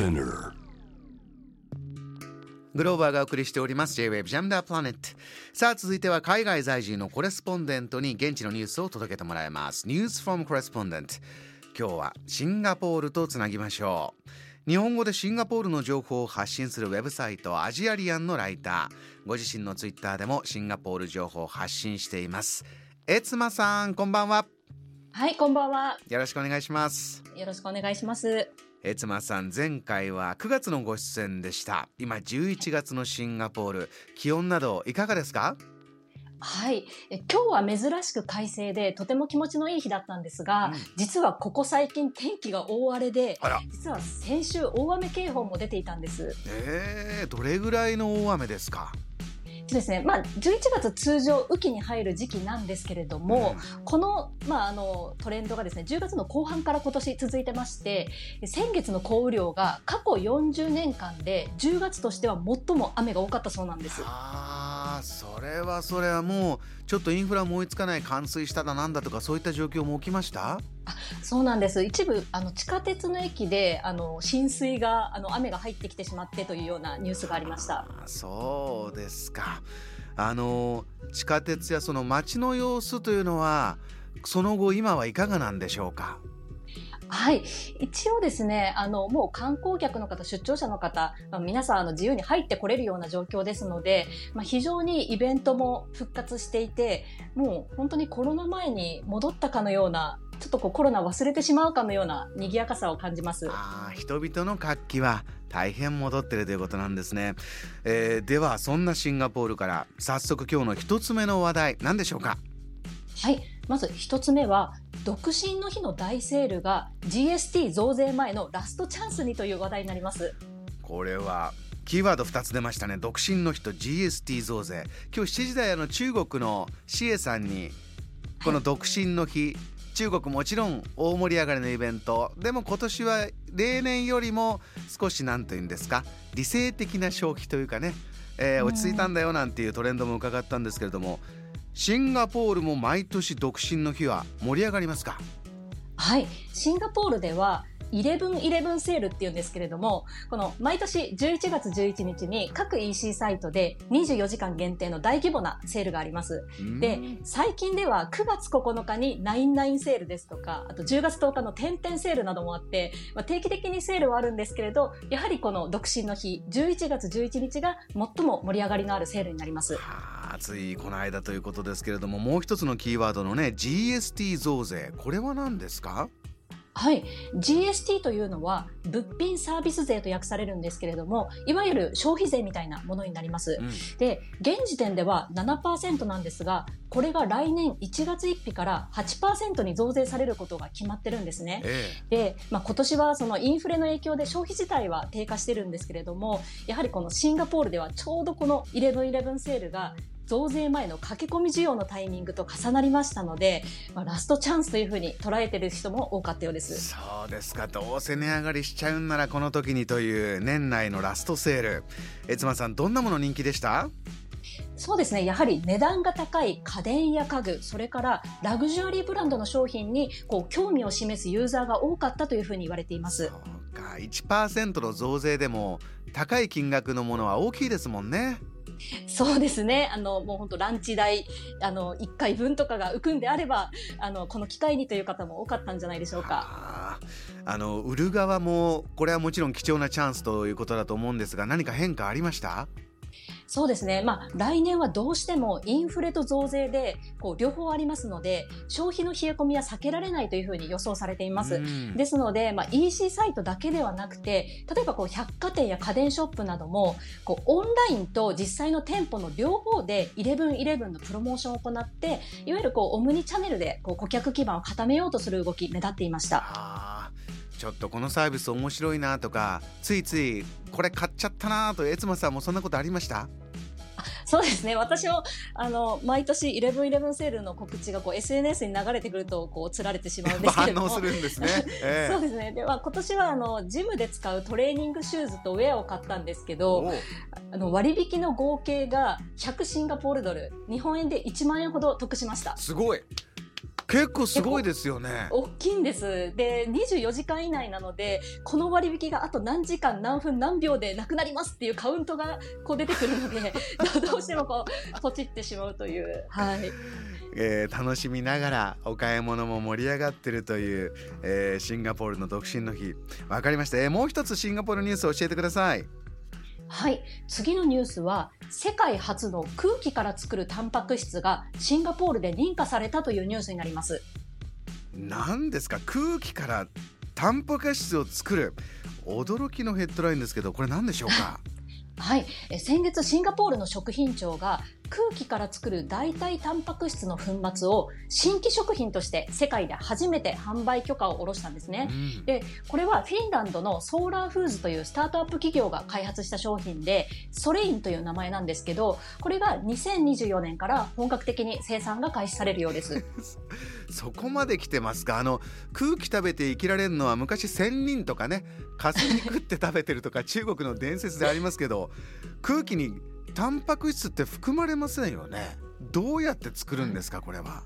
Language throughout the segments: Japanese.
Spinner. グローバーがお送りしております。J-Wave Jam the Planet さあ続いては海外在住のコレスポンデントに現地のニュースを届けてもらいます。News from Correspondent 今日はシンガポールとつなぎましょう。日本語でシンガポールの情報を発信するウェブサイトアジアリアンのライター。ご自身のツイッターでもシンガポール情報を発信しています。えつまさんこんばんは。はい、こんばんは。よろしくお願いします。よろしくお願いします。えつまさん前回は9月のご出演でした。今11月のシンガポール。気温などいかがですか？はい、え今日は珍しく快晴でとても気持ちのいい日だったんですが、うん。実はここ最近天気が大荒れで、実は先週大雨警報も出ていたんです。えー、どれぐらいの大雨ですか？ですね、まあ11月通常雨季に入る時期なんですけれども、この,、まあ、あのトレンドがですね10月の後半から今年続いてまして先月の降雨量が過去40年間で10月としては最も雨が多かったそうなんです。あーそれはそれはもうちょっとインフラも追いつかない冠水しただなんだとかそういった状況も起きました？そうなんです。一部あの地下鉄の駅であの浸水があの雨が入ってきてしまってというようなニュースがありました。そうですか。あの地下鉄やその街の様子というのはその後今はいかがなんでしょうか？はい一応ですねあのもう観光客の方出張者の方、まあ、皆さんあの自由に入ってこれるような状況ですので、まあ、非常にイベントも復活していてもう本当にコロナ前に戻ったかのようなちょっとこうコロナ忘れてしまうかのような賑やかさを感じます。あー人々の活気は大変戻ってるということなんですね、えーではそんなシンガポールから早速今日の一つ目の話題何でしょうか？はい。まず一つ目は、独身の日の大セールが GST 増税前のラストチャンスにという話題になります。これはキーワード2つ出ましたね。独身の日と GST 増税。今日7時台あの中国のシエさんにこの独身の日、中国もちろん大盛り上がりのイベント。でも今年は例年よりも少し何と言うんですか理性的な消費というかね、えー落ち着いたんだよなんていうトレンドも伺ったんですけれどもシンガポールも毎年独身の日は盛り上がりますか？はい。シンガポールでは、11-11セールっていうんですけれども、この毎年11月11日に各 EC サイトで24時間限定の大規模なセールがあります。で、最近では9月9日に99セールですとか、あと10月10日の点々セールなどもあって、まあ、定期的にセールはあるんですけれど、やはりこの独身の日、11月11日が最も盛り上がりのあるセールになります。はあついこの間ということですけれどももう一つのキーワードのね GST 増税これは何ですか？はい。GST というのは、物品サービス税と訳されるんですけれども、いわゆる消費税みたいなものになります。うんで、現時点では7%なんですが、これが来年1月1日から8%に増税されることが決まってるんですね。えで、まあ、今年はそのインフレの影響で消費自体は低下してるんですけれども、やはりこのシンガポールではちょうどこの11-11セールが増税前の駆け込み需要のタイミングと重なりましたので、まあ、ラストチャンスというふうに捉えてる人も多かったようです。そうですかどうせ値上がりしちゃうんならこの時にという年内のラストセールえつまさんどんなもの人気でした？そうですね。やはり値段が高い家電や家具、それからラグジュアリーブランドの商品にこう興味を示すユーザーが多かったというふうに言われています。そうか1%の増税でも高い金額のものは大きいですもんねそうですね。あの、もう本当ランチ代、あの、1回分とかが浮くんであれば、あの、この機会にという方も多かったんじゃないでしょうか。あの売る側もこれはもちろん貴重なチャンスということだと思うんですが何か変化ありました？そうですね。まあ、来年はどうしてもインフレと増税で、こう、両方ありますので、消費の冷え込みは避けられないというふうに予想されています。うんですので、まあ、EC サイトだけではなくて、例えばこう百貨店や家電ショップなども、こうオンラインと実際の店舗の両方で1111のプロモーションを行って、いわゆるこうオムニチャンネルでこう顧客基盤を固めようとする動き目立っていました。ちょっとこのサービス面白いなとかついついこれ買っちゃったなとエツマさんもそんなことありました？そうですね。私も、あの、毎年1111セールの告知がこう SNS に流れてくると、こう、釣られてしまうんですけれども。反応するんですね、ええそうですね。では、今年は、あの、ジムで使うトレーニングシューズとウェアを買ったんですけど、あの、割引の合計が100シンガポールドル、日本円で1万円ほど得しました。すごい結構すごいですよね。大きいんです。で、24時間以内なので、この割引があと何時間、何分、何秒でなくなりますっていうカウントがこう出てくるので、どうしてもこう、ポチってしまうという。はい。えー、楽しみながらお買い物も盛り上がってるという、えー、シンガポールの独身の日わかりました、えー、もう一つシンガポールニュースを教えてくださいはい。次のニュースは世界初の空気から作るタンパク質がシンガポールで認可されたというニュースになります。何ですか？空気からタンパク質を作る。驚きのヘッドラインですけどこれ何でしょうか？はい、先月シンガポールの食品庁が空気から作る代替タンパク質の粉末を新規食品として世界で初めて販売許可を下ろしたんですね、うん、でこれはフィンランドのソーラーフーズというスタートアップ企業が開発した商品でソレインという名前なんですけどこれが2024年から本格的に生産が開始されるようです。そこまで来てますか？あの空気食べて生きられるのは昔仙人とかねカス肉って食べてるとか中国の伝説でありますけど空気にタンパク質って含まれませんよね。どうやって作るんですかこれは。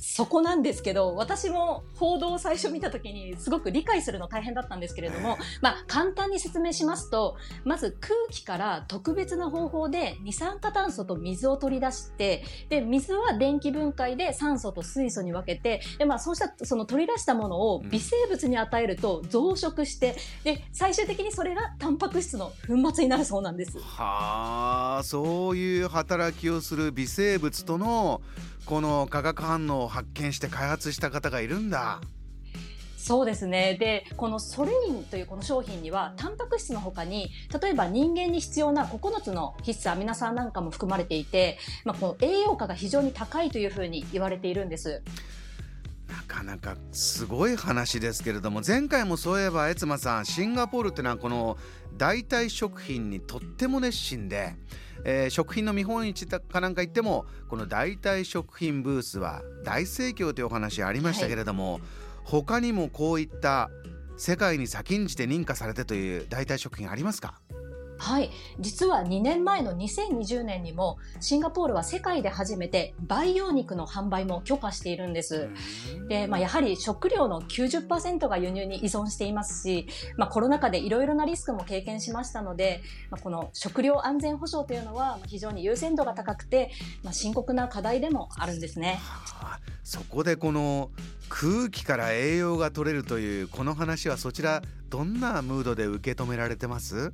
そこなんですけど、私も報道を最初見た時にすごく理解するの大変だったんですけれども、まあ簡単に説明しますと、まず空気から特別な方法で二酸化炭素と水を取り出して、で、水は電気分解で酸素と水素に分けて、で、まあそうしたその取り出したものを微生物に与えると増殖して、で、最終的にそれがタンパク質の粉末になるそうなんです。はあ、そういう働きをする微生物とのこの化学反応を発見して開発した方がいるんだ。そうですね。で、このソレインというこの商品には、タンパク質のほかに、例えば人間に必要な9つの必須アミノ酸なんかも含まれていて、まあ、この栄養価が非常に高いというふうに言われているんです。なかなかすごい話ですけれども前回もそういえばエツマさんシンガポールってのはこの代替食品にとっても熱心でえー、食品の見本市かなんか行ってもこの代替食品ブースは大盛況というお話ありましたけれども、はい、他にもこういった世界に先んじて認可されてという代替食品ありますか？はい。実は2年前の2020年にも、シンガポールは世界で初めて培養肉の販売も許可しているんです。で、まあ、やはり食料の90%が輸入に依存していますし、まあ、コロナ禍でいろいろなリスクも経験しましたので、まあ、この食料安全保障というのは非常に優先度が高くて、まあ、深刻な課題でもあるんですね。はあ、そこでこの空気から栄養が取れるというこの話はそちらどんなムードで受け止められてます？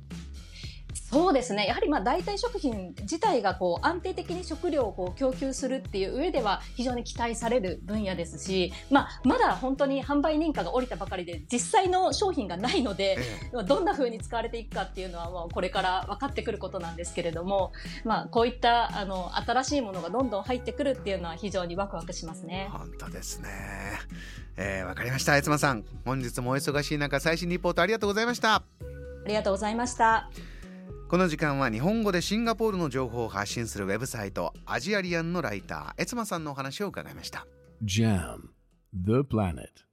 そうですね。やはりまあ代替食品自体がこう安定的に食料をこう供給するっていう上では非常に期待される分野ですし、まあまだ本当に販売認可が下りたばかりで実際の商品がないので、ええ、どんな風に使われていくかっていうのはもうこれから分かってくることなんですけれども、まあこういったあの新しいものがどんどん入ってくるっていうのは非常にワクワクしますね。本当ですね。えー、わかりました。つまさん、本日もお忙しい中最新リポートありがとうございました。ありがとうございました。この時間は日本語でシンガポールの情報を発信するウェブサイトアジアリアンのライターエツマさんのお話を伺いました。JAM The Planet.